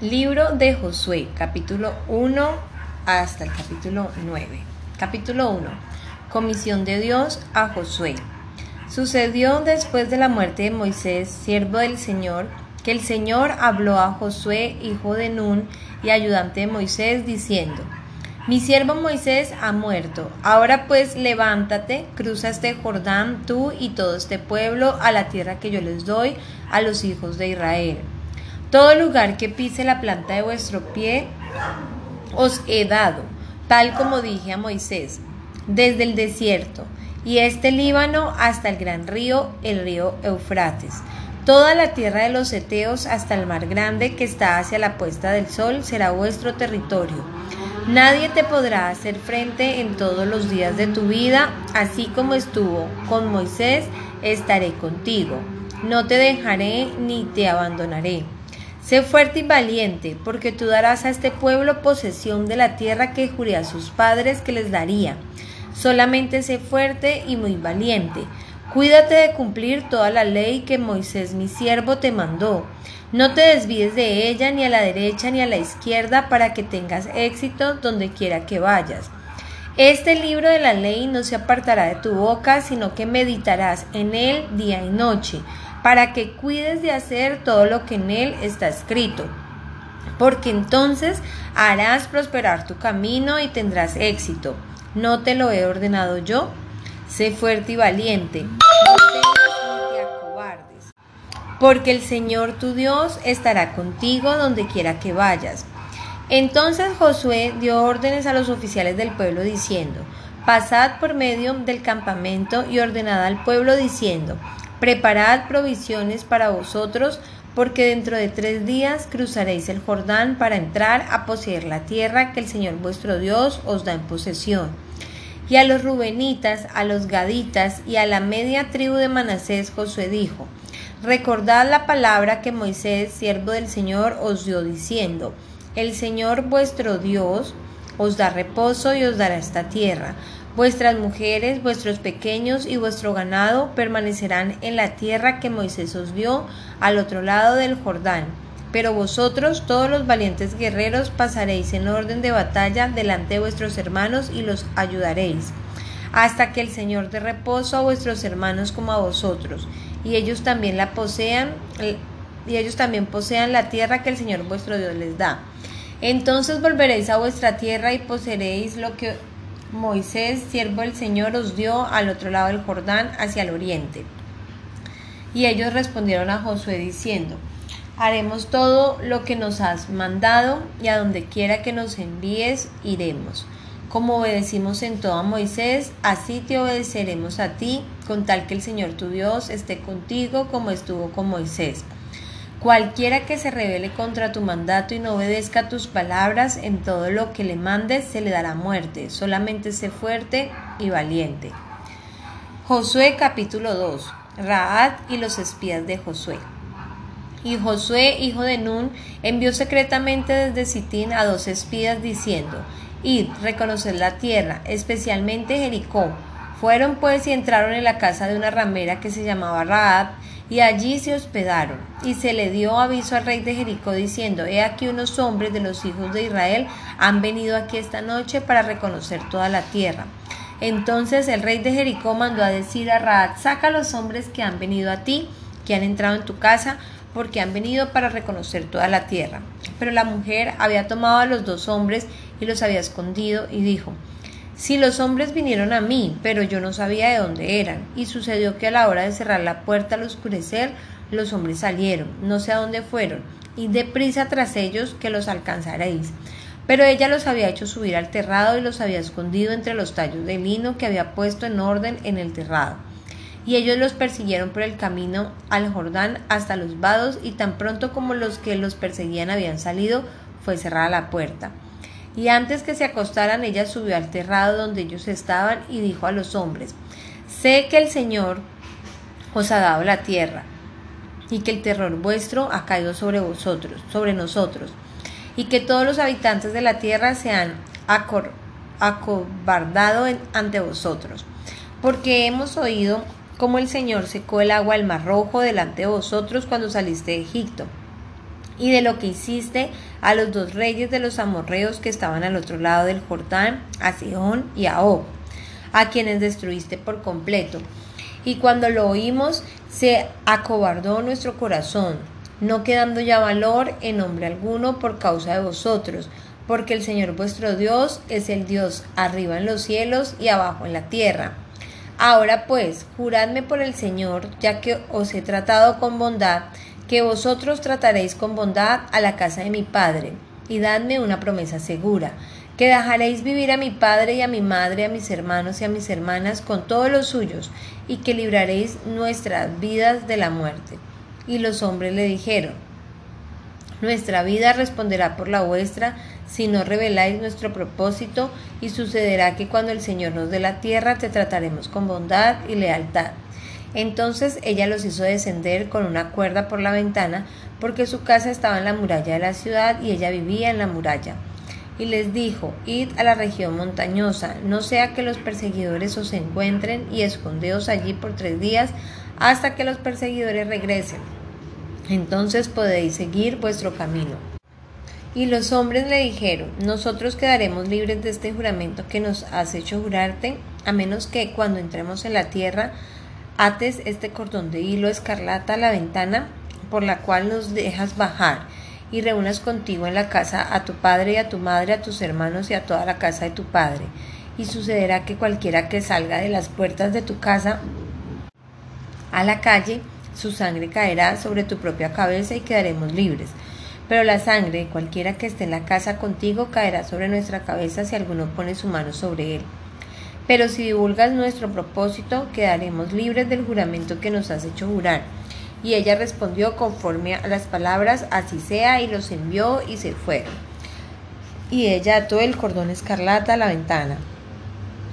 Libro de Josué, capítulo 1 hasta el capítulo 9. Capítulo 1. Comisión de Dios a Josué. Sucedió después de la muerte de Moisés, siervo del Señor, que el Señor habló a Josué, hijo de Nun, y ayudante de Moisés, diciendo, Mi siervo Moisés ha muerto. Ahora pues levántate, cruza este Jordán, tú y todo este pueblo, a la tierra que yo les doy a los hijos de Israel. Todo lugar que pise la planta de vuestro pie os he dado, tal como dije a Moisés, desde el desierto y este Líbano hasta el gran río, el río Eufrates Toda la tierra de los Eteos hasta el mar grande que está hacia la puesta del sol será vuestro territorio. Nadie te podrá hacer frente en todos los días de tu vida, así como estuvo con Moisés, estaré contigo. No te dejaré ni te abandonaré. Sé fuerte y valiente, porque tú darás a este pueblo posesión de la tierra que juré a sus padres que les daría. Solamente sé fuerte y muy valiente Cuídate de cumplir toda la ley que Moisés mi siervo te mandó. No te desvíes de ella ni a la derecha ni a la izquierda para que tengas éxito donde quiera que vayas. Este libro de la ley no se apartará de tu boca, sino que meditarás en él día y noche, para que cuides de hacer todo lo que en él está escrito. Porque entonces harás prosperar tu camino y tendrás éxito. ¿No te lo he ordenado yo? Sé fuerte y valiente, no temas ni te porque el Señor tu Dios estará contigo donde quiera que vayas. Entonces Josué dio órdenes a los oficiales del pueblo diciendo, Pasad por medio del campamento y ordenad al pueblo diciendo, Preparad provisiones para vosotros, porque dentro de tres días cruzaréis el Jordán para entrar a poseer la tierra que el Señor vuestro Dios os da en posesión y a los rubenitas, a los gaditas y a la media tribu de Manasés Josué dijo, Recordad la palabra que Moisés, siervo del Señor, os dio diciendo, El Señor vuestro Dios os da reposo y os dará esta tierra. Vuestras mujeres, vuestros pequeños y vuestro ganado permanecerán en la tierra que Moisés os dio al otro lado del Jordán pero vosotros, todos los valientes guerreros, pasaréis en orden de batalla delante de vuestros hermanos y los ayudaréis, hasta que el Señor dé reposo a vuestros hermanos como a vosotros, y ellos también la posean, y ellos también posean la tierra que el Señor vuestro Dios les da. Entonces volveréis a vuestra tierra y poseeréis lo que Moisés, siervo del Señor, os dio al otro lado del Jordán, hacia el oriente. Y ellos respondieron a Josué diciendo, Haremos todo lo que nos has mandado y a donde quiera que nos envíes iremos. Como obedecimos en todo a Moisés, así te obedeceremos a ti, con tal que el Señor tu Dios esté contigo como estuvo con Moisés. Cualquiera que se rebele contra tu mandato y no obedezca tus palabras en todo lo que le mandes, se le dará muerte. Solamente sé fuerte y valiente. Josué capítulo 2. Raad y los espías de Josué. Y Josué, hijo de Nun, envió secretamente desde Sitín a dos espías diciendo, Id, reconoced la tierra, especialmente Jericó. Fueron pues y entraron en la casa de una ramera que se llamaba Raab, y allí se hospedaron. Y se le dio aviso al rey de Jericó diciendo, He aquí unos hombres de los hijos de Israel han venido aquí esta noche para reconocer toda la tierra. Entonces el rey de Jericó mandó a decir a Raab, saca a los hombres que han venido a ti, que han entrado en tu casa, porque han venido para reconocer toda la tierra. Pero la mujer había tomado a los dos hombres y los había escondido y dijo, si los hombres vinieron a mí, pero yo no sabía de dónde eran, y sucedió que a la hora de cerrar la puerta al oscurecer, los hombres salieron, no sé a dónde fueron, y deprisa tras ellos que los alcanzaréis. Pero ella los había hecho subir al terrado y los había escondido entre los tallos de lino que había puesto en orden en el terrado y ellos los persiguieron por el camino al Jordán hasta los vados y tan pronto como los que los perseguían habían salido, fue cerrada la puerta. Y antes que se acostaran, ella subió al terrado donde ellos estaban y dijo a los hombres, sé que el Señor os ha dado la tierra y que el terror vuestro ha caído sobre vosotros, sobre nosotros, y que todos los habitantes de la tierra se han acobardado ante vosotros, porque hemos oído como el Señor secó el agua del mar rojo delante de vosotros cuando saliste de Egipto, y de lo que hiciste a los dos reyes de los amorreos que estaban al otro lado del Jordán, a Sihón y a Og, a quienes destruiste por completo. Y cuando lo oímos, se acobardó nuestro corazón, no quedando ya valor en nombre alguno por causa de vosotros, porque el Señor vuestro Dios es el Dios arriba en los cielos y abajo en la tierra. Ahora pues, juradme por el Señor, ya que os he tratado con bondad, que vosotros trataréis con bondad a la casa de mi Padre, y dadme una promesa segura, que dejaréis vivir a mi Padre y a mi Madre, a mis hermanos y a mis hermanas con todos los suyos, y que libraréis nuestras vidas de la muerte. Y los hombres le dijeron, Nuestra vida responderá por la vuestra, si no reveláis nuestro propósito, y sucederá que cuando el Señor nos dé la tierra te trataremos con bondad y lealtad. Entonces ella los hizo descender con una cuerda por la ventana, porque su casa estaba en la muralla de la ciudad y ella vivía en la muralla. Y les dijo, id a la región montañosa, no sea que los perseguidores os encuentren y escondeos allí por tres días hasta que los perseguidores regresen. Entonces podéis seguir vuestro camino. Y los hombres le dijeron, nosotros quedaremos libres de este juramento que nos has hecho jurarte, a menos que cuando entremos en la tierra ates este cordón de hilo escarlata a la ventana por la cual nos dejas bajar y reúnas contigo en la casa a tu padre y a tu madre, a tus hermanos y a toda la casa de tu padre. Y sucederá que cualquiera que salga de las puertas de tu casa a la calle, su sangre caerá sobre tu propia cabeza y quedaremos libres. Pero la sangre cualquiera que esté en la casa contigo caerá sobre nuestra cabeza si alguno pone su mano sobre él. Pero si divulgas nuestro propósito, quedaremos libres del juramento que nos has hecho jurar. Y ella respondió conforme a las palabras, así sea, y los envió y se fueron. Y ella ató el cordón escarlata a la ventana.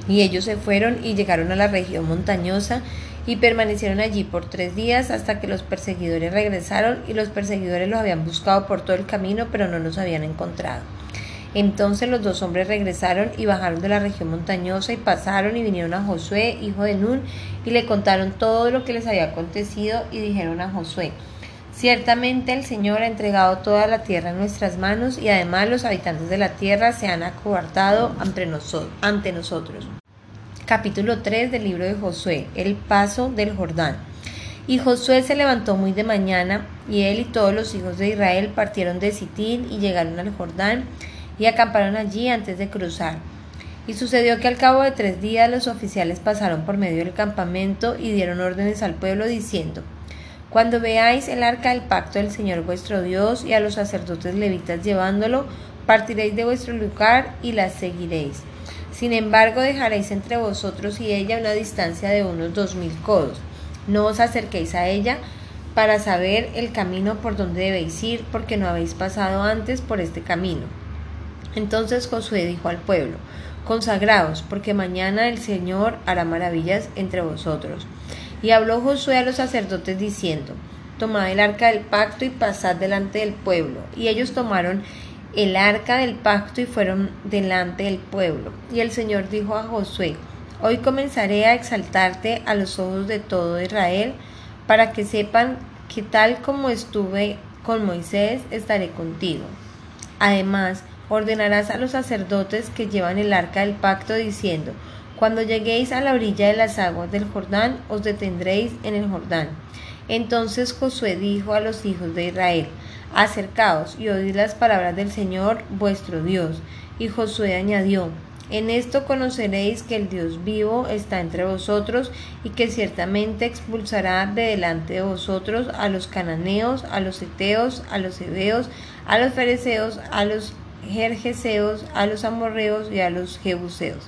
Y ellos se fueron y llegaron a la región montañosa y permanecieron allí por tres días hasta que los perseguidores regresaron y los perseguidores los habían buscado por todo el camino pero no los habían encontrado. Entonces los dos hombres regresaron y bajaron de la región montañosa y pasaron y vinieron a Josué, hijo de Nun, y le contaron todo lo que les había acontecido y dijeron a Josué, Ciertamente el Señor ha entregado toda la tierra en nuestras manos y además los habitantes de la tierra se han acobardado ante, nosotros capítulo 3 del libro de Josué, el paso del Jordán. Y Josué se levantó muy de mañana, y él y todos los hijos de Israel partieron de Sitín y llegaron al Jordán, y acamparon allí antes de cruzar. Y sucedió que al cabo de tres días los oficiales pasaron por medio del campamento y dieron órdenes al pueblo diciendo, Cuando veáis el arca del pacto del Señor vuestro Dios y a los sacerdotes levitas llevándolo, partiréis de vuestro lugar y la seguiréis. Sin embargo, dejaréis entre vosotros y ella una distancia de unos dos mil codos. No os acerquéis a ella para saber el camino por donde debéis ir, porque no habéis pasado antes por este camino. Entonces Josué dijo al pueblo, Consagraos, porque mañana el Señor hará maravillas entre vosotros. Y habló Josué a los sacerdotes diciendo, Tomad el arca del pacto y pasad delante del pueblo. Y ellos tomaron el arca del pacto y fueron delante del pueblo. Y el Señor dijo a Josué, Hoy comenzaré a exaltarte a los ojos de todo Israel, para que sepan que tal como estuve con Moisés, estaré contigo. Además, ordenarás a los sacerdotes que llevan el arca del pacto, diciendo, Cuando lleguéis a la orilla de las aguas del Jordán, os detendréis en el Jordán. Entonces Josué dijo a los hijos de Israel, Acercaos y oíd las palabras del Señor vuestro Dios. Y Josué añadió, En esto conoceréis que el Dios vivo está entre vosotros y que ciertamente expulsará de delante de vosotros a los cananeos, a los eteos, a los hebeos, a los fereceos, a los jerjeseos, a los amorreos y a los jebuseos.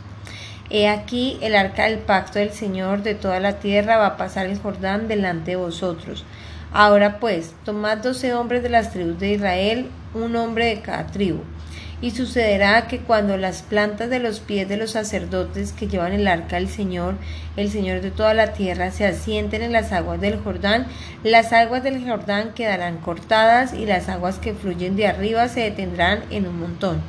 He aquí el arca del pacto del Señor de toda la tierra va a pasar el Jordán delante de vosotros. Ahora pues, tomad doce hombres de las tribus de Israel, un hombre de cada tribu. Y sucederá que cuando las plantas de los pies de los sacerdotes que llevan el arca del Señor, el Señor de toda la tierra, se asienten en las aguas del Jordán, las aguas del Jordán quedarán cortadas y las aguas que fluyen de arriba se detendrán en un montón.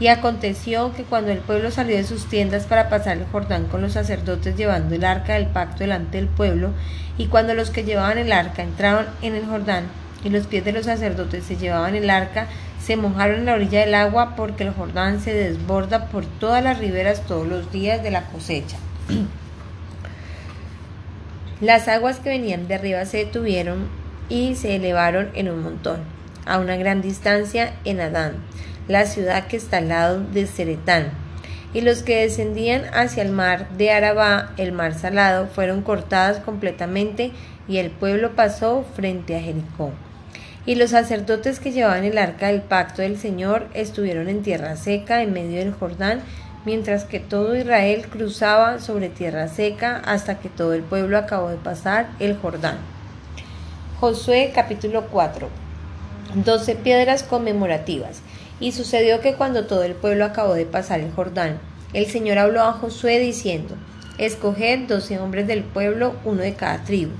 Y aconteció que cuando el pueblo salió de sus tiendas para pasar el Jordán con los sacerdotes llevando el arca del pacto delante del pueblo, y cuando los que llevaban el arca entraron en el Jordán, y los pies de los sacerdotes se llevaban el arca, se mojaron en la orilla del agua porque el Jordán se desborda por todas las riberas todos los días de la cosecha. Las aguas que venían de arriba se detuvieron y se elevaron en un montón, a una gran distancia en Adán, la ciudad que está al lado de Ceretán. Y los que descendían hacia el mar de Arabá, el mar salado, fueron cortadas completamente y el pueblo pasó frente a Jericó. Y los sacerdotes que llevaban el arca del pacto del Señor estuvieron en tierra seca en medio del Jordán mientras que todo Israel cruzaba sobre tierra seca hasta que todo el pueblo acabó de pasar el Jordán. Josué capítulo 4. Doce piedras conmemorativas. Y sucedió que cuando todo el pueblo acabó de pasar el Jordán, el Señor habló a Josué diciendo, Escoged doce hombres del pueblo, uno de cada tribu,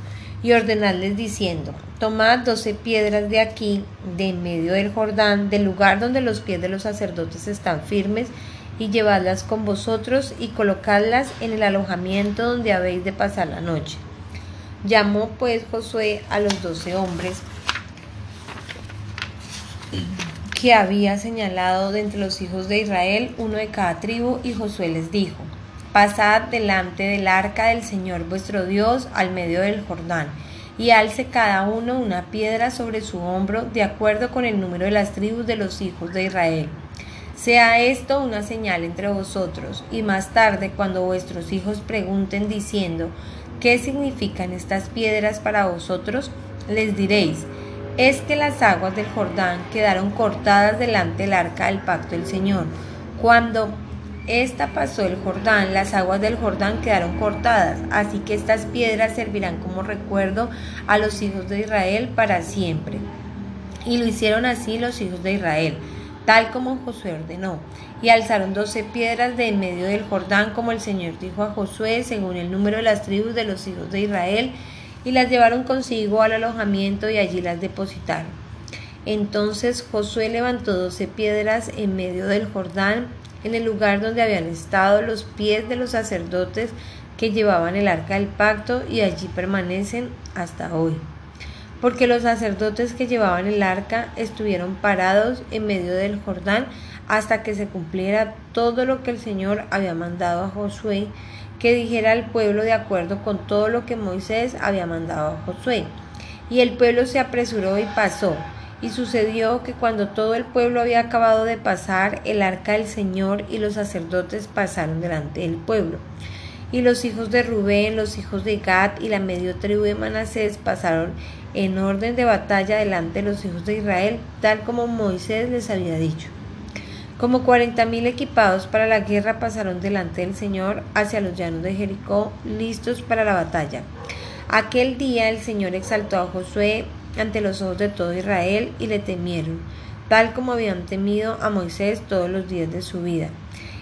y ordenadles diciendo, Tomad doce piedras de aquí, de en medio del Jordán, del lugar donde los pies de los sacerdotes están firmes, y llevadlas con vosotros y colocadlas en el alojamiento donde habéis de pasar la noche. Llamó pues Josué a los doce hombres que había señalado de entre los hijos de Israel, uno de cada tribu, y Josué les dijo, Pasad delante del arca del Señor vuestro Dios al medio del Jordán, y alce cada uno una piedra sobre su hombro, de acuerdo con el número de las tribus de los hijos de Israel sea esto una señal entre vosotros, y más tarde cuando vuestros hijos pregunten diciendo, ¿qué significan estas piedras para vosotros? Les diréis, es que las aguas del Jordán quedaron cortadas delante del arca del pacto del Señor. Cuando esta pasó el Jordán, las aguas del Jordán quedaron cortadas, así que estas piedras servirán como recuerdo a los hijos de Israel para siempre. Y lo hicieron así los hijos de Israel tal como Josué ordenó. Y alzaron doce piedras de en medio del Jordán, como el Señor dijo a Josué, según el número de las tribus de los hijos de Israel, y las llevaron consigo al alojamiento y allí las depositaron. Entonces Josué levantó doce piedras en medio del Jordán, en el lugar donde habían estado los pies de los sacerdotes que llevaban el arca del pacto, y allí permanecen hasta hoy porque los sacerdotes que llevaban el arca estuvieron parados en medio del Jordán hasta que se cumpliera todo lo que el Señor había mandado a Josué que dijera al pueblo de acuerdo con todo lo que Moisés había mandado a Josué. Y el pueblo se apresuró y pasó. Y sucedió que cuando todo el pueblo había acabado de pasar, el arca del Señor y los sacerdotes pasaron delante del pueblo. Y los hijos de Rubén, los hijos de Gad y la medio tribu de Manasés pasaron en orden de batalla delante de los hijos de Israel, tal como Moisés les había dicho. Como cuarenta mil equipados para la guerra pasaron delante del Señor hacia los llanos de Jericó, listos para la batalla. Aquel día el Señor exaltó a Josué ante los ojos de todo Israel y le temieron, tal como habían temido a Moisés todos los días de su vida.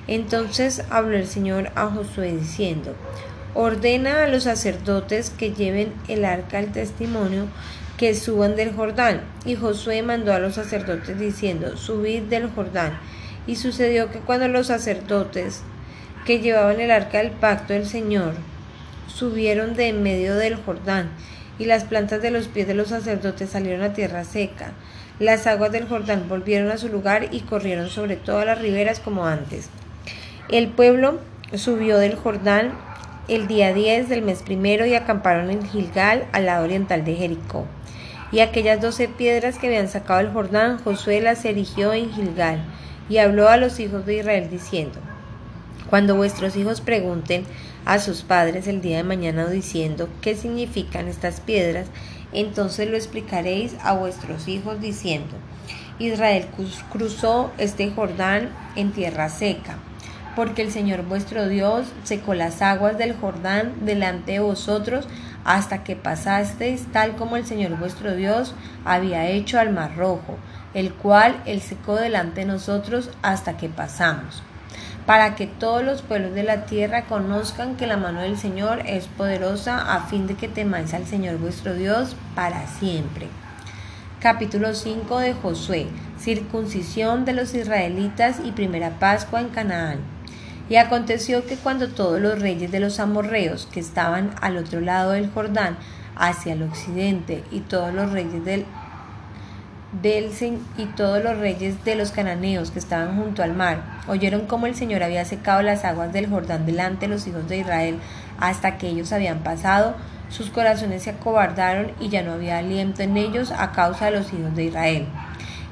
Entonces habló el Señor a Josué diciendo, ordena a los sacerdotes que lleven el arca del testimonio que suban del Jordán. Y Josué mandó a los sacerdotes diciendo, subid del Jordán. Y sucedió que cuando los sacerdotes que llevaban el arca del pacto del Señor subieron de en medio del Jordán, y las plantas de los pies de los sacerdotes salieron a tierra seca, las aguas del Jordán volvieron a su lugar y corrieron sobre todas las riberas como antes. El pueblo subió del Jordán el día 10 del mes primero y acamparon en Gilgal, al lado oriental de Jericó. Y aquellas doce piedras que habían sacado el Jordán, Josué las erigió en Gilgal, y habló a los hijos de Israel diciendo, Cuando vuestros hijos pregunten a sus padres el día de mañana diciendo, ¿qué significan estas piedras? Entonces lo explicaréis a vuestros hijos diciendo, Israel cruzó este Jordán en tierra seca porque el Señor vuestro Dios secó las aguas del Jordán delante de vosotros hasta que pasasteis tal como el Señor vuestro Dios había hecho al mar rojo, el cual él secó delante de nosotros hasta que pasamos, para que todos los pueblos de la tierra conozcan que la mano del Señor es poderosa a fin de que temáis al Señor vuestro Dios para siempre. Capítulo 5 de Josué. Circuncisión de los israelitas y primera Pascua en Canaán. Y aconteció que cuando todos los reyes de los amorreos que estaban al otro lado del Jordán, hacia el occidente, y todos los reyes del, del y todos los reyes de los cananeos que estaban junto al mar, oyeron cómo el Señor había secado las aguas del Jordán delante de los hijos de Israel hasta que ellos habían pasado, sus corazones se acobardaron y ya no había aliento en ellos a causa de los hijos de Israel.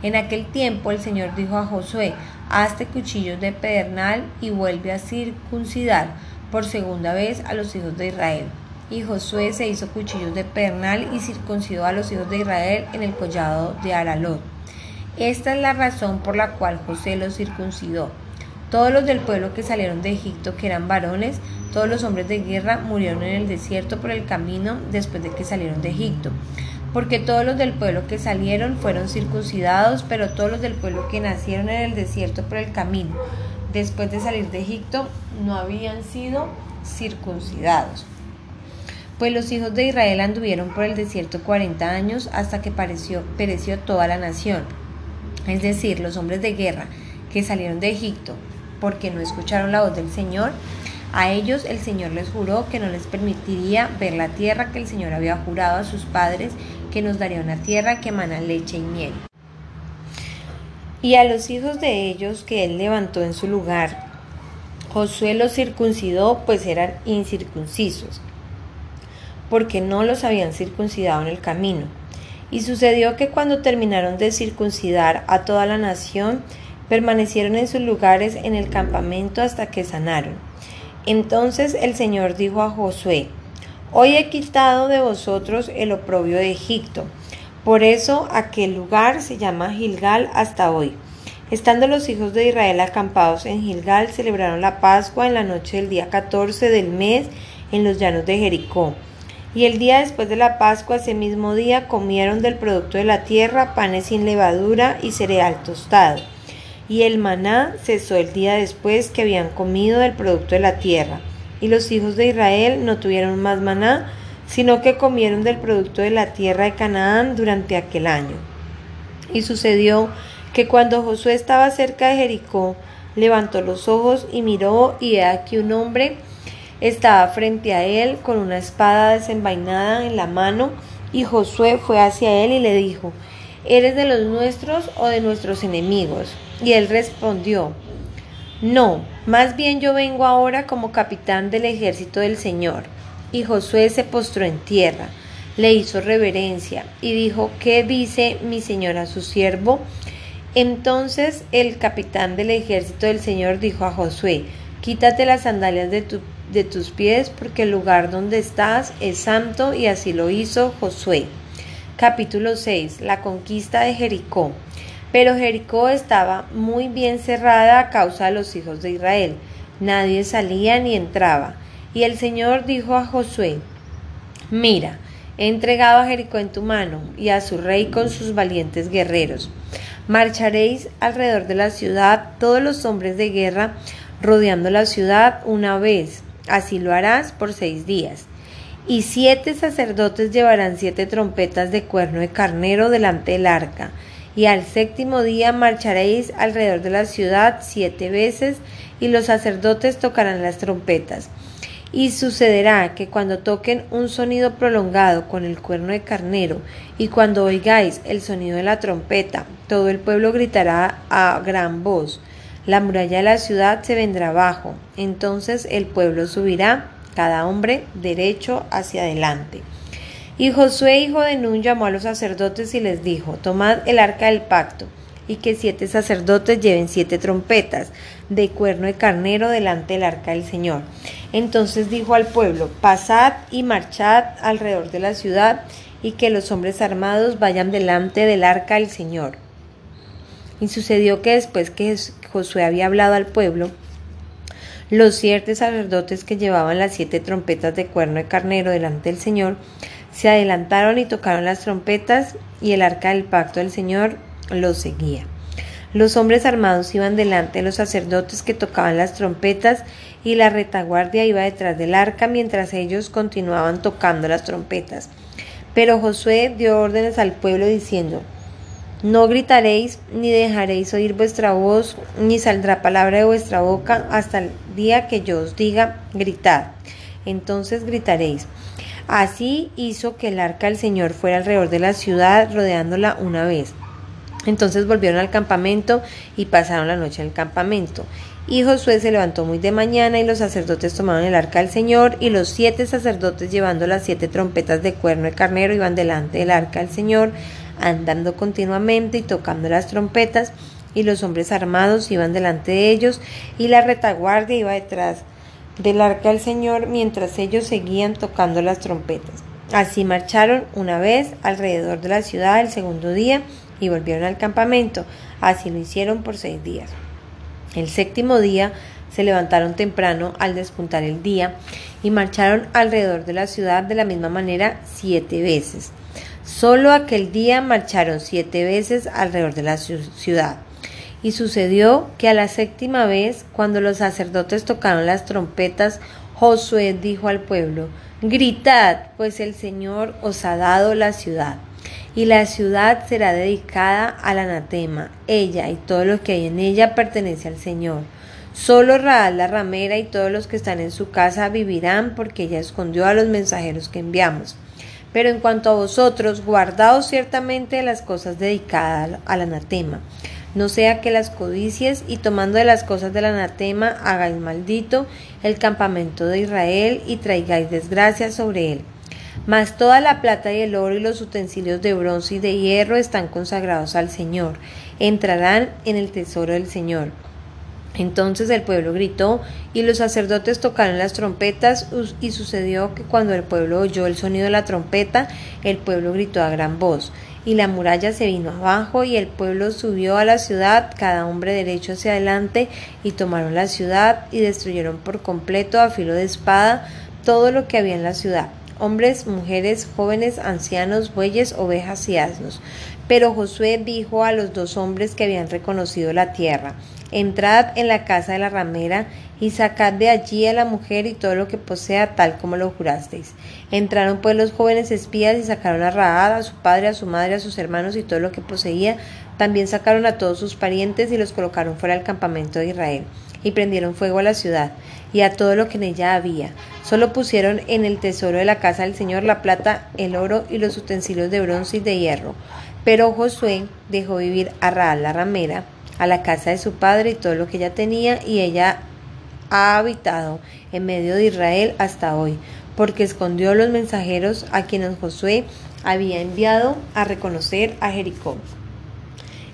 En aquel tiempo el Señor dijo a Josué, hazte cuchillos de pedernal y vuelve a circuncidar por segunda vez a los hijos de Israel. Y Josué se hizo cuchillos de pedernal y circuncidó a los hijos de Israel en el collado de Aralot. Esta es la razón por la cual José los circuncidó. Todos los del pueblo que salieron de Egipto, que eran varones, todos los hombres de guerra murieron en el desierto por el camino después de que salieron de Egipto. Porque todos los del pueblo que salieron fueron circuncidados, pero todos los del pueblo que nacieron en el desierto por el camino después de salir de Egipto no habían sido circuncidados. Pues los hijos de Israel anduvieron por el desierto cuarenta años hasta que pereció, pereció toda la nación. Es decir, los hombres de guerra que salieron de Egipto porque no escucharon la voz del Señor, a ellos el Señor les juró que no les permitiría ver la tierra que el Señor había jurado a sus padres, que nos daría una tierra que emana leche y miel. Y a los hijos de ellos que él levantó en su lugar, Josué los circuncidó, pues eran incircuncisos, porque no los habían circuncidado en el camino. Y sucedió que cuando terminaron de circuncidar a toda la nación, permanecieron en sus lugares en el campamento hasta que sanaron. Entonces el Señor dijo a Josué, Hoy he quitado de vosotros el oprobio de Egipto. Por eso aquel lugar se llama Gilgal hasta hoy. Estando los hijos de Israel acampados en Gilgal, celebraron la Pascua en la noche del día 14 del mes en los llanos de Jericó. Y el día después de la Pascua, ese mismo día, comieron del producto de la tierra panes sin levadura y cereal tostado y el maná cesó el día después que habían comido del producto de la tierra. Y los hijos de Israel no tuvieron más maná, sino que comieron del producto de la tierra de Canaán durante aquel año. Y sucedió que cuando Josué estaba cerca de Jericó, levantó los ojos y miró, y he aquí un hombre estaba frente a él con una espada desenvainada en la mano, y Josué fue hacia él y le dijo, ¿Eres de los nuestros o de nuestros enemigos? Y él respondió, No, más bien yo vengo ahora como capitán del ejército del Señor. Y Josué se postró en tierra, le hizo reverencia y dijo, ¿qué dice mi señor a su siervo? Entonces el capitán del ejército del Señor dijo a Josué, quítate las sandalias de, de tus pies porque el lugar donde estás es santo y así lo hizo Josué. Capítulo 6. La conquista de Jericó. Pero Jericó estaba muy bien cerrada a causa de los hijos de Israel. Nadie salía ni entraba. Y el Señor dijo a Josué, Mira, he entregado a Jericó en tu mano y a su rey con sus valientes guerreros. Marcharéis alrededor de la ciudad todos los hombres de guerra rodeando la ciudad una vez. Así lo harás por seis días. Y siete sacerdotes llevarán siete trompetas de cuerno de carnero delante del arca. Y al séptimo día marcharéis alrededor de la ciudad siete veces, y los sacerdotes tocarán las trompetas. Y sucederá que cuando toquen un sonido prolongado con el cuerno de carnero, y cuando oigáis el sonido de la trompeta, todo el pueblo gritará a gran voz. La muralla de la ciudad se vendrá abajo. Entonces el pueblo subirá cada hombre derecho hacia adelante. Y Josué, hijo de Nun, llamó a los sacerdotes y les dijo, tomad el arca del pacto, y que siete sacerdotes lleven siete trompetas de cuerno de carnero delante del arca del Señor. Entonces dijo al pueblo, pasad y marchad alrededor de la ciudad, y que los hombres armados vayan delante del arca del Señor. Y sucedió que después que Josué había hablado al pueblo, los siete sacerdotes que llevaban las siete trompetas de cuerno de carnero delante del Señor se adelantaron y tocaron las trompetas y el arca del pacto del Señor los seguía. Los hombres armados iban delante de los sacerdotes que tocaban las trompetas y la retaguardia iba detrás del arca mientras ellos continuaban tocando las trompetas. Pero Josué dio órdenes al pueblo diciendo, No gritaréis, ni dejaréis oír vuestra voz, ni saldrá palabra de vuestra boca hasta el día que yo os diga, gritad. Entonces gritaréis. Así hizo que el arca del Señor fuera alrededor de la ciudad, rodeándola una vez. Entonces volvieron al campamento y pasaron la noche en el campamento. Y Josué se levantó muy de mañana y los sacerdotes tomaron el arca del Señor y los siete sacerdotes llevando las siete trompetas de cuerno de carnero iban delante del arca del Señor andando continuamente y tocando las trompetas, y los hombres armados iban delante de ellos, y la retaguardia iba detrás del arca del Señor, mientras ellos seguían tocando las trompetas. Así marcharon una vez alrededor de la ciudad el segundo día y volvieron al campamento. Así lo hicieron por seis días. El séptimo día se levantaron temprano al despuntar el día y marcharon alrededor de la ciudad de la misma manera siete veces. Solo aquel día marcharon siete veces alrededor de la ciudad. Y sucedió que a la séptima vez, cuando los sacerdotes tocaron las trompetas, Josué dijo al pueblo, Gritad, pues el Señor os ha dado la ciudad. Y la ciudad será dedicada al anatema. Ella y todo lo que hay en ella pertenece al Señor. Solo Raal la ramera y todos los que están en su casa vivirán porque ella escondió a los mensajeros que enviamos. Pero en cuanto a vosotros, guardaos ciertamente las cosas dedicadas al anatema. No sea que las codicies y tomando de las cosas del anatema hagáis maldito el campamento de Israel y traigáis desgracia sobre él. Mas toda la plata y el oro y los utensilios de bronce y de hierro están consagrados al Señor. Entrarán en el tesoro del Señor. Entonces el pueblo gritó y los sacerdotes tocaron las trompetas y sucedió que cuando el pueblo oyó el sonido de la trompeta, el pueblo gritó a gran voz y la muralla se vino abajo y el pueblo subió a la ciudad, cada hombre derecho hacia adelante y tomaron la ciudad y destruyeron por completo a filo de espada todo lo que había en la ciudad hombres, mujeres, jóvenes, ancianos, bueyes, ovejas y asnos. Pero Josué dijo a los dos hombres que habían reconocido la tierra, Entrad en la casa de la ramera y sacad de allí a la mujer y todo lo que posea tal como lo jurasteis. Entraron pues los jóvenes espías y sacaron a Raad, a su padre, a su madre, a sus hermanos y todo lo que poseía. También sacaron a todos sus parientes y los colocaron fuera del campamento de Israel. Y prendieron fuego a la ciudad y a todo lo que en ella había. Solo pusieron en el tesoro de la casa del Señor la plata, el oro y los utensilios de bronce y de hierro. Pero Josué dejó vivir a Raad la ramera a la casa de su padre y todo lo que ella tenía, y ella ha habitado en medio de Israel hasta hoy, porque escondió los mensajeros a quienes Josué había enviado a reconocer a Jericó.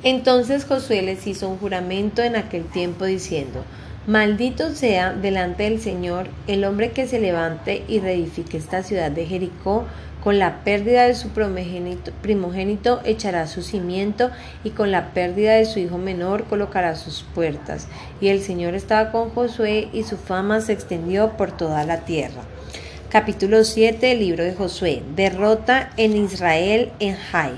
Entonces Josué les hizo un juramento en aquel tiempo diciendo, Maldito sea delante del Señor el hombre que se levante y reedifique esta ciudad de Jericó, con la pérdida de su primogénito, echará su cimiento y con la pérdida de su hijo menor colocará sus puertas. Y el Señor estaba con Josué y su fama se extendió por toda la tierra. Capítulo 7 libro de Josué. Derrota en Israel en Jai.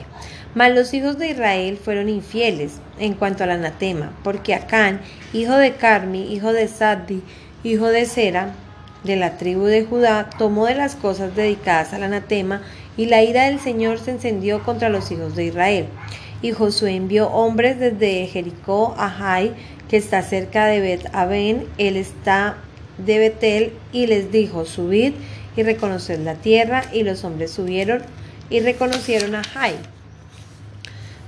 Mas los hijos de Israel fueron infieles en cuanto al anatema, porque Acán, hijo de Carmi, hijo de Saddi, hijo de Sera, de la tribu de Judá tomó de las cosas dedicadas al anatema, y la ira del Señor se encendió contra los hijos de Israel. Y Josué envió hombres desde Jericó a Jai, que está cerca de Bet Aben, él está de Betel, y les dijo, subid y reconoced la tierra, y los hombres subieron y reconocieron a Jai.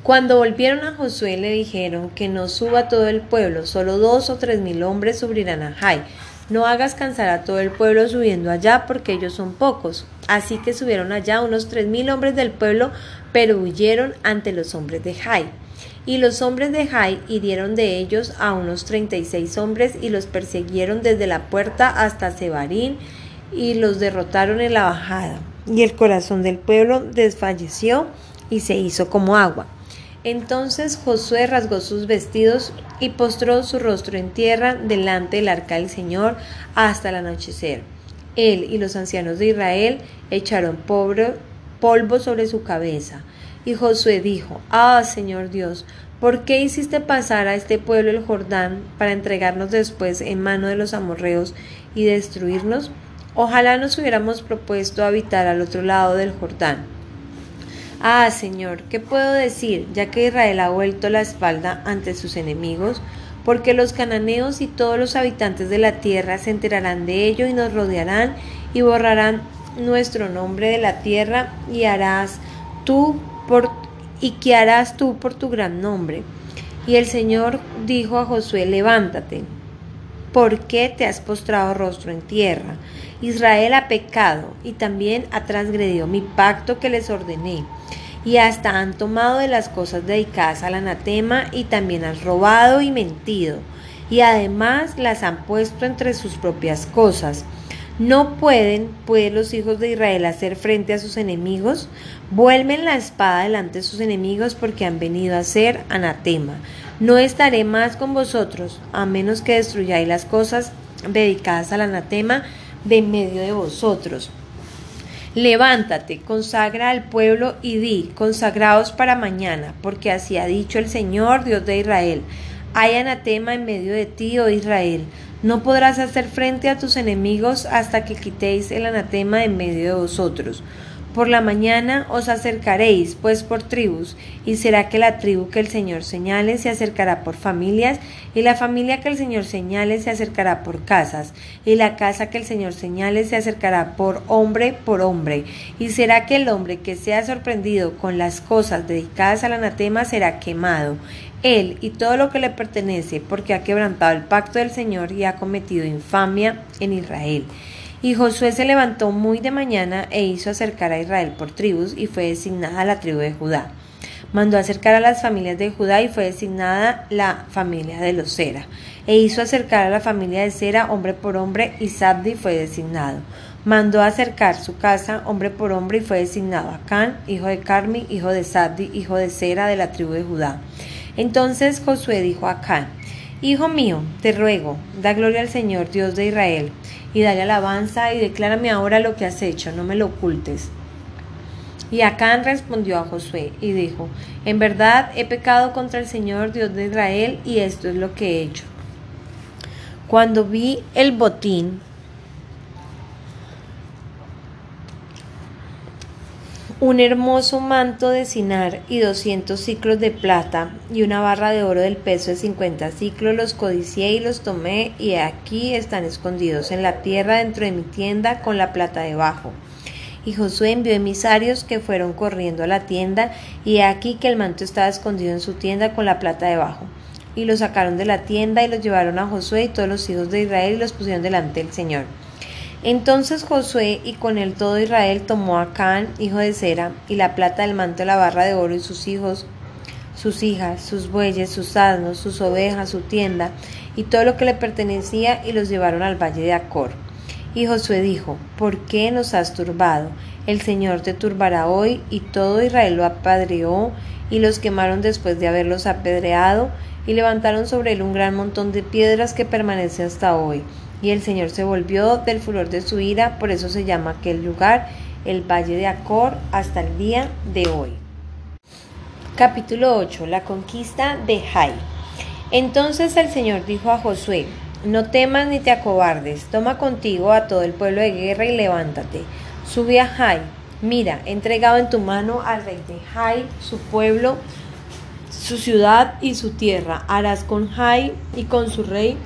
Cuando volvieron a Josué le dijeron que no suba todo el pueblo, solo dos o tres mil hombres subirán a Jai no hagas cansar a todo el pueblo subiendo allá, porque ellos son pocos. Así que subieron allá unos tres mil hombres del pueblo, pero huyeron ante los hombres de Jai. Y los hombres de Jai hirieron de ellos a unos treinta y seis hombres y los persiguieron desde la puerta hasta Sebarín y los derrotaron en la bajada. Y el corazón del pueblo desfalleció y se hizo como agua. Entonces Josué rasgó sus vestidos y postró su rostro en tierra delante del arca del Señor hasta el anochecer. Él y los ancianos de Israel echaron polvo sobre su cabeza. Y Josué dijo, Ah, Señor Dios, ¿por qué hiciste pasar a este pueblo el Jordán para entregarnos después en mano de los amorreos y destruirnos? Ojalá nos hubiéramos propuesto habitar al otro lado del Jordán Ah, Señor, ¿qué puedo decir, ya que Israel ha vuelto la espalda ante sus enemigos? Porque los cananeos y todos los habitantes de la tierra se enterarán de ello y nos rodearán y borrarán nuestro nombre de la tierra y harás tú por y qué harás tú por tu gran nombre. Y el Señor dijo a Josué, levántate, ¿por qué te has postrado rostro en tierra? Israel ha pecado y también ha transgredido mi pacto que les ordené. Y hasta han tomado de las cosas dedicadas al anatema y también han robado y mentido. Y además las han puesto entre sus propias cosas no pueden, pues, los hijos de Israel hacer frente a sus enemigos. Vuelven la espada delante de sus enemigos porque han venido a ser anatema. No estaré más con vosotros, a menos que destruyáis las cosas dedicadas al anatema de en medio de vosotros. Levántate, consagra al pueblo y di, consagraos para mañana, porque así ha dicho el Señor, Dios de Israel. Hay anatema en medio de ti, oh Israel. No podrás hacer frente a tus enemigos hasta que quitéis el anatema en medio de vosotros. Por la mañana os acercaréis, pues por tribus, y será que la tribu que el Señor señale se acercará por familias, y la familia que el Señor señale se acercará por casas, y la casa que el Señor señale se acercará por hombre por hombre, y será que el hombre que sea sorprendido con las cosas dedicadas al anatema será quemado, él y todo lo que le pertenece, porque ha quebrantado el pacto del Señor y ha cometido infamia en Israel. Y Josué se levantó muy de mañana e hizo acercar a Israel por tribus y fue designada la tribu de Judá. Mandó acercar a las familias de Judá y fue designada la familia de los Sera. E hizo acercar a la familia de Sera hombre por hombre y Sabdi fue designado. Mandó acercar su casa hombre por hombre y fue designado Acán, hijo de Carmi, hijo de Sabdi, hijo de Sera de la tribu de Judá. Entonces Josué dijo a Acán, Hijo mío, te ruego, da gloria al Señor, Dios de Israel, y dale alabanza y declárame ahora lo que has hecho, no me lo ocultes. Y Acán respondió a Josué y dijo, En verdad he pecado contra el Señor, Dios de Israel, y esto es lo que he hecho. Cuando vi el botín un hermoso manto de cinar y doscientos ciclos de plata y una barra de oro del peso de cincuenta ciclos los codicié y los tomé y aquí están escondidos en la tierra dentro de mi tienda con la plata debajo. Y Josué envió emisarios que fueron corriendo a la tienda y aquí que el manto estaba escondido en su tienda con la plata debajo. Y lo sacaron de la tienda y los llevaron a Josué y todos los hijos de Israel y los pusieron delante del Señor. Entonces Josué y con él todo Israel tomó a Can, hijo de Sera, y la plata del manto la barra de oro y sus hijos, sus hijas, sus bueyes, sus asnos, sus ovejas, su tienda, y todo lo que le pertenecía, y los llevaron al valle de Acor. Y Josué dijo, ¿por qué nos has turbado? El Señor te turbará hoy, y todo Israel lo apadreó, y los quemaron después de haberlos apedreado, y levantaron sobre él un gran montón de piedras que permanece hasta hoy y el Señor se volvió del furor de su ira, por eso se llama aquel lugar el Valle de Acor hasta el día de hoy. Capítulo 8. La conquista de Jai. Entonces el Señor dijo a Josué, no temas ni te acobardes, toma contigo a todo el pueblo de guerra y levántate. Sube a Jai. Mira, he entregado en tu mano al rey de Jai, su pueblo, su ciudad y su tierra. Harás con Jai y con su rey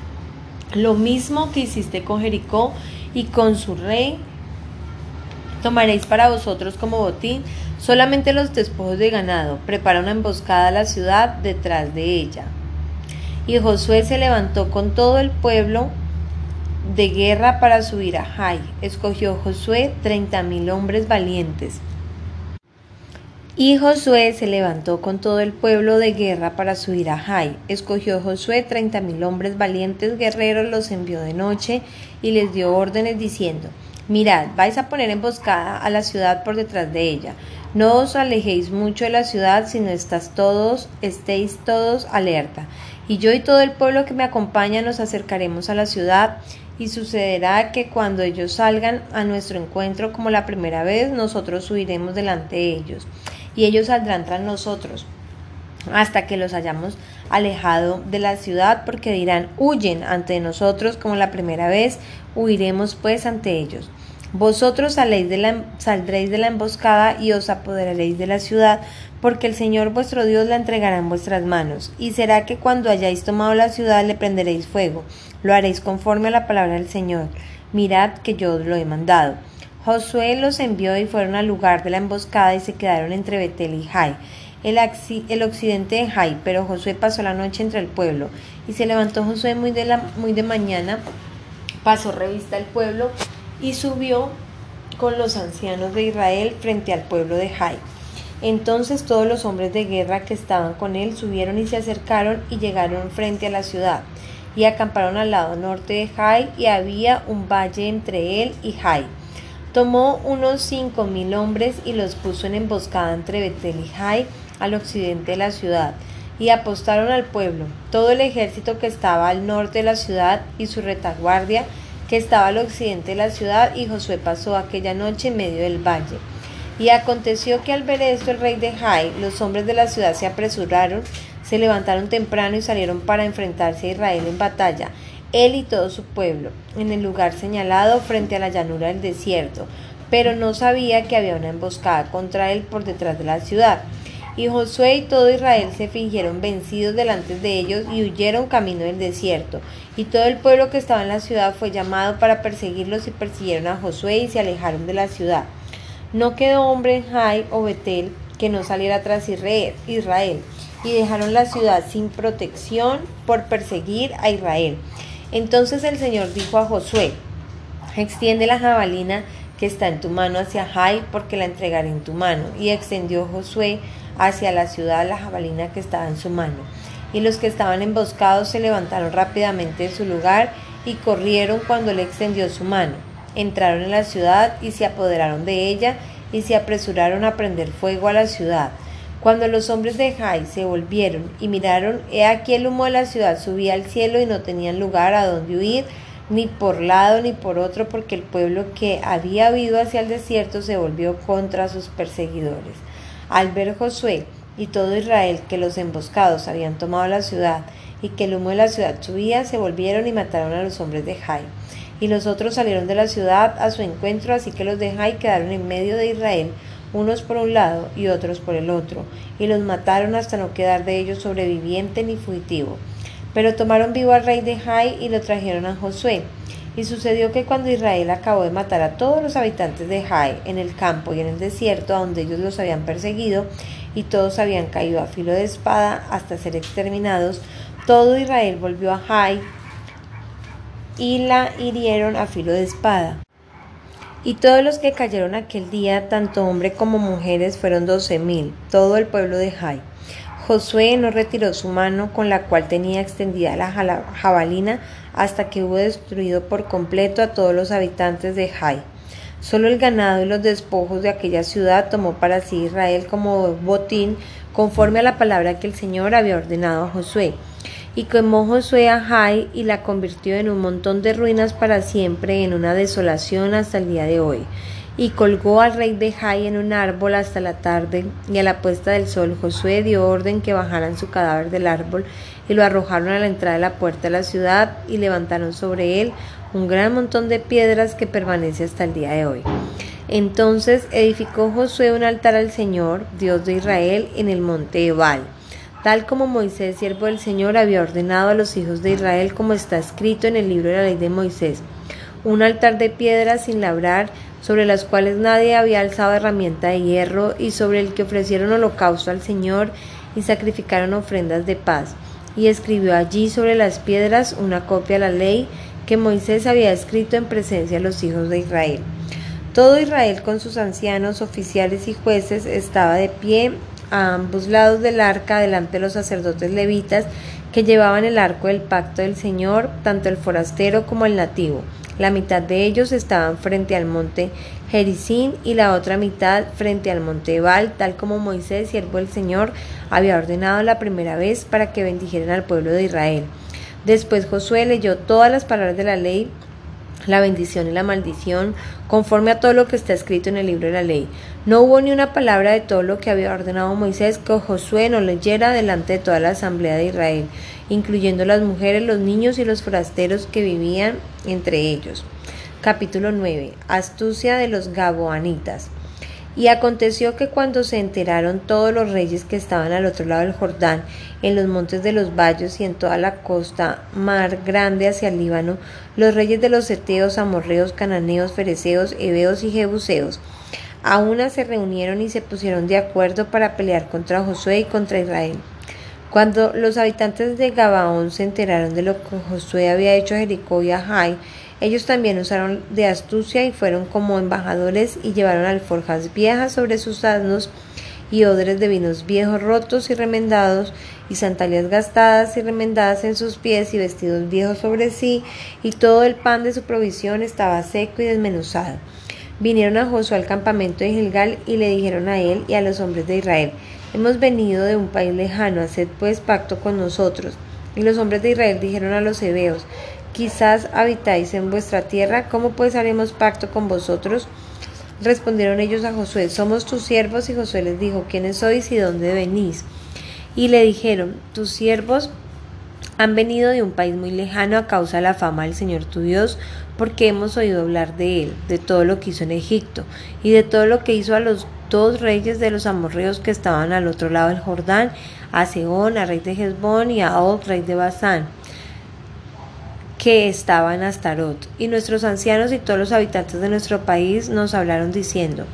lo mismo que hiciste con Jericó y con su rey, tomaréis para vosotros como botín solamente los despojos de ganado. Prepara una emboscada a la ciudad detrás de ella. Y Josué se levantó con todo el pueblo de guerra para subir a Jai. Escogió Josué treinta mil hombres valientes y Josué se levantó con todo el pueblo de guerra para subir a Jai. Escogió Josué treinta mil hombres valientes guerreros, los envió de noche y les dio órdenes diciendo, Mirad, vais a poner emboscada a la ciudad por detrás de ella. No os alejéis mucho de la ciudad, sino estás todos, estéis todos alerta. Y yo y todo el pueblo que me acompaña nos acercaremos a la ciudad, y sucederá que cuando ellos salgan a nuestro encuentro como la primera vez, nosotros subiremos delante de ellos y ellos saldrán tras nosotros hasta que los hayamos alejado de la ciudad, porque dirán, huyen ante nosotros como la primera vez, huiremos pues ante ellos. Vosotros saldréis de, la, saldréis de la emboscada y os apoderaréis de la ciudad, porque el Señor vuestro Dios la entregará en vuestras manos. Y será que cuando hayáis tomado la ciudad le prenderéis fuego. Lo haréis conforme a la palabra del Señor. Mirad que yo os lo he mandado. Josué los envió y fueron al lugar de la emboscada y se quedaron entre Betel y Jai, el, occidente de Jai, pero Josué pasó la noche entre el pueblo. Y se levantó Josué muy de, muy de mañana, pasó revista al pueblo y subió con los ancianos de Israel frente al pueblo de Jai. Entonces todos los hombres de guerra que estaban con él subieron y se acercaron y llegaron frente a la ciudad y acamparon al lado norte de Jai y había un valle entre él y Jai. Tomó unos cinco mil hombres y los puso en emboscada entre Betel y Jai al occidente de la ciudad y apostaron al pueblo, todo el ejército que estaba al norte de la ciudad y su retaguardia que estaba al occidente de la ciudad y Josué pasó aquella noche en medio del valle. Y aconteció que al ver esto el rey de Jai, los hombres de la ciudad se apresuraron, se levantaron temprano y salieron para enfrentarse a Israel en batalla él y todo su pueblo, en el lugar señalado frente a la llanura del desierto, pero no sabía que había una emboscada contra él por detrás de la ciudad. Y Josué y todo Israel se fingieron vencidos delante de ellos y huyeron camino del desierto. Y todo el pueblo que estaba en la ciudad fue llamado para perseguirlos y persiguieron a Josué y se alejaron de la ciudad. No quedó hombre en Jai o Betel que no saliera tras Israel, y dejaron la ciudad sin protección por perseguir a Israel. Entonces el Señor dijo a Josué, extiende la jabalina que está en tu mano hacia Jai, porque la entregaré en tu mano. Y extendió Josué hacia la ciudad la jabalina que estaba en su mano. Y los que estaban emboscados se levantaron rápidamente de su lugar y corrieron cuando le extendió su mano. Entraron en la ciudad y se apoderaron de ella y se apresuraron a prender fuego a la ciudad. Cuando los hombres de Jai se volvieron y miraron, he aquí el humo de la ciudad subía al cielo y no tenían lugar a donde huir, ni por lado ni por otro, porque el pueblo que había huido hacia el desierto se volvió contra sus perseguidores. Al ver Josué y todo Israel que los emboscados habían tomado la ciudad y que el humo de la ciudad subía, se volvieron y mataron a los hombres de Jai. Y los otros salieron de la ciudad a su encuentro, así que los de Jai quedaron en medio de Israel unos por un lado y otros por el otro, y los mataron hasta no quedar de ellos sobreviviente ni fugitivo. Pero tomaron vivo al rey de Jai y lo trajeron a Josué. Y sucedió que cuando Israel acabó de matar a todos los habitantes de Jai en el campo y en el desierto, a donde ellos los habían perseguido, y todos habían caído a filo de espada hasta ser exterminados, todo Israel volvió a Jai y la hirieron a filo de espada. Y todos los que cayeron aquel día, tanto hombres como mujeres, fueron doce mil, todo el pueblo de Jai. Josué no retiró su mano con la cual tenía extendida la jabalina hasta que hubo destruido por completo a todos los habitantes de Jai. Solo el ganado y los despojos de aquella ciudad tomó para sí Israel como botín conforme a la palabra que el Señor había ordenado a Josué y quemó Josué a Jai y la convirtió en un montón de ruinas para siempre, en una desolación hasta el día de hoy. Y colgó al rey de Jai en un árbol hasta la tarde, y a la puesta del sol Josué dio orden que bajaran su cadáver del árbol y lo arrojaron a la entrada de la puerta de la ciudad y levantaron sobre él un gran montón de piedras que permanece hasta el día de hoy. Entonces edificó Josué un altar al Señor, Dios de Israel, en el monte Ebal tal como Moisés, siervo del Señor, había ordenado a los hijos de Israel, como está escrito en el libro de la ley de Moisés. Un altar de piedra sin labrar, sobre las cuales nadie había alzado herramienta de hierro, y sobre el que ofrecieron holocausto al Señor y sacrificaron ofrendas de paz. Y escribió allí sobre las piedras una copia de la ley que Moisés había escrito en presencia de los hijos de Israel. Todo Israel con sus ancianos, oficiales y jueces estaba de pie a ambos lados del arca delante de los sacerdotes levitas que llevaban el arco del pacto del Señor, tanto el forastero como el nativo. La mitad de ellos estaban frente al monte Jericín y la otra mitad frente al monte Ebal, tal como Moisés, siervo del Señor, había ordenado la primera vez para que bendijeran al pueblo de Israel. Después Josué leyó todas las palabras de la ley la bendición y la maldición, conforme a todo lo que está escrito en el libro de la ley. No hubo ni una palabra de todo lo que había ordenado Moisés que Josué no leyera delante de toda la asamblea de Israel, incluyendo las mujeres, los niños y los forasteros que vivían entre ellos. Capítulo 9. Astucia de los Gaboanitas. Y aconteció que cuando se enteraron todos los reyes que estaban al otro lado del Jordán, en los montes de los valles y en toda la costa mar grande hacia el Líbano, los reyes de los Eteos, Amorreos, Cananeos, Fereceos, Heveos y Jebuseos, a una se reunieron y se pusieron de acuerdo para pelear contra Josué y contra Israel. Cuando los habitantes de Gabaón se enteraron de lo que Josué había hecho a Jericó y a Jai, ellos también usaron de astucia y fueron como embajadores y llevaron alforjas viejas sobre sus asnos y odres de vinos viejos rotos y remendados y sandalias gastadas y remendadas en sus pies y vestidos viejos sobre sí y todo el pan de su provisión estaba seco y desmenuzado. Vinieron a Josué al campamento de Gilgal y le dijeron a él y a los hombres de Israel, hemos venido de un país lejano, haced pues pacto con nosotros. Y los hombres de Israel dijeron a los hebeos, Quizás habitáis en vuestra tierra, ¿cómo pues haremos pacto con vosotros? Respondieron ellos a Josué, somos tus siervos, y Josué les dijo, ¿quiénes sois y dónde venís? Y le dijeron, tus siervos han venido de un país muy lejano a causa de la fama del Señor tu Dios, porque hemos oído hablar de él, de todo lo que hizo en Egipto, y de todo lo que hizo a los dos reyes de los amorreos que estaban al otro lado del Jordán, a Seón, a rey de Hezbón, y a Og, rey de Basán que estaba en Astarot, y nuestros ancianos y todos los habitantes de nuestro país nos hablaron diciendo,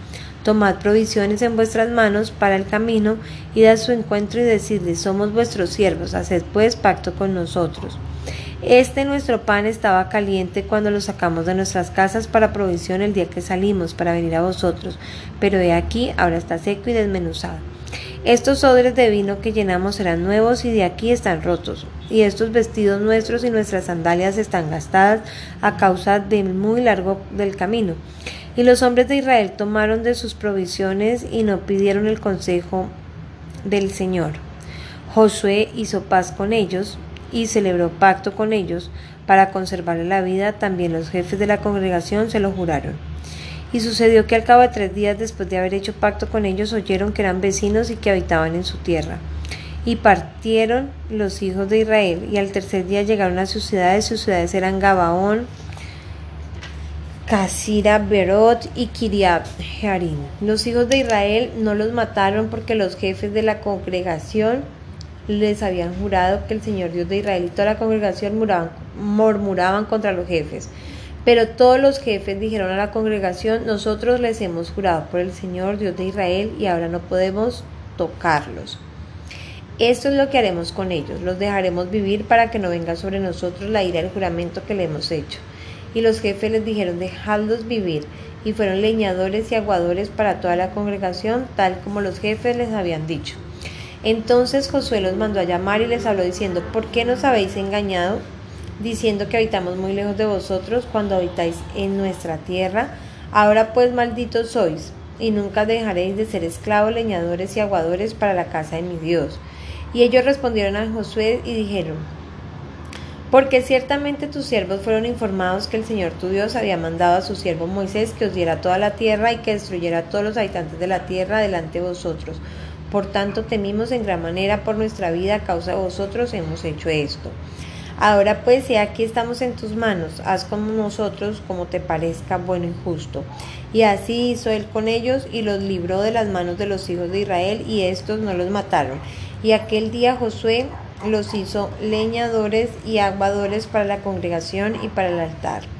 Tomad provisiones en vuestras manos para el camino, y a su encuentro y decidle, somos vuestros siervos, haced pues pacto con nosotros. Este nuestro pan estaba caliente cuando lo sacamos de nuestras casas para provisión el día que salimos para venir a vosotros, pero he aquí ahora está seco y desmenuzado. Estos odres de vino que llenamos serán nuevos y de aquí están rotos, y estos vestidos nuestros y nuestras sandalias están gastadas a causa del muy largo del camino. Y los hombres de Israel tomaron de sus provisiones y no pidieron el consejo del Señor. Josué hizo paz con ellos y celebró pacto con ellos para conservarle la vida. También los jefes de la congregación se lo juraron. Y sucedió que al cabo de tres días después de haber hecho pacto con ellos oyeron que eran vecinos y que habitaban en su tierra. Y partieron los hijos de Israel, y al tercer día llegaron a sus ciudades, sus ciudades eran Gabaón, Casira, Berot y Kiriab Jearim. Los hijos de Israel no los mataron porque los jefes de la congregación les habían jurado que el Señor Dios de Israel y toda la congregación murmuraban contra los jefes. Pero todos los jefes dijeron a la congregación, nosotros les hemos jurado por el Señor Dios de Israel y ahora no podemos tocarlos. Esto es lo que haremos con ellos, los dejaremos vivir para que no venga sobre nosotros la ira del juramento que le hemos hecho. Y los jefes les dijeron, dejadlos vivir, y fueron leñadores y aguadores para toda la congregación, tal como los jefes les habían dicho. Entonces Josué los mandó a llamar y les habló diciendo, ¿por qué nos habéis engañado? Diciendo que habitamos muy lejos de vosotros cuando habitáis en nuestra tierra. Ahora pues malditos sois, y nunca dejaréis de ser esclavos, leñadores y aguadores para la casa de mi Dios. Y ellos respondieron a Josué y dijeron, porque ciertamente tus siervos fueron informados que el Señor tu Dios había mandado a su siervo Moisés que os diera toda la tierra y que destruyera a todos los habitantes de la tierra delante de vosotros. Por tanto temimos en gran manera por nuestra vida a causa de vosotros hemos hecho esto. Ahora pues, si aquí estamos en tus manos, haz como nosotros, como te parezca bueno y justo. Y así hizo él con ellos y los libró de las manos de los hijos de Israel y estos no los mataron. Y aquel día Josué los hizo leñadores y aguadores para la congregación y para el altar.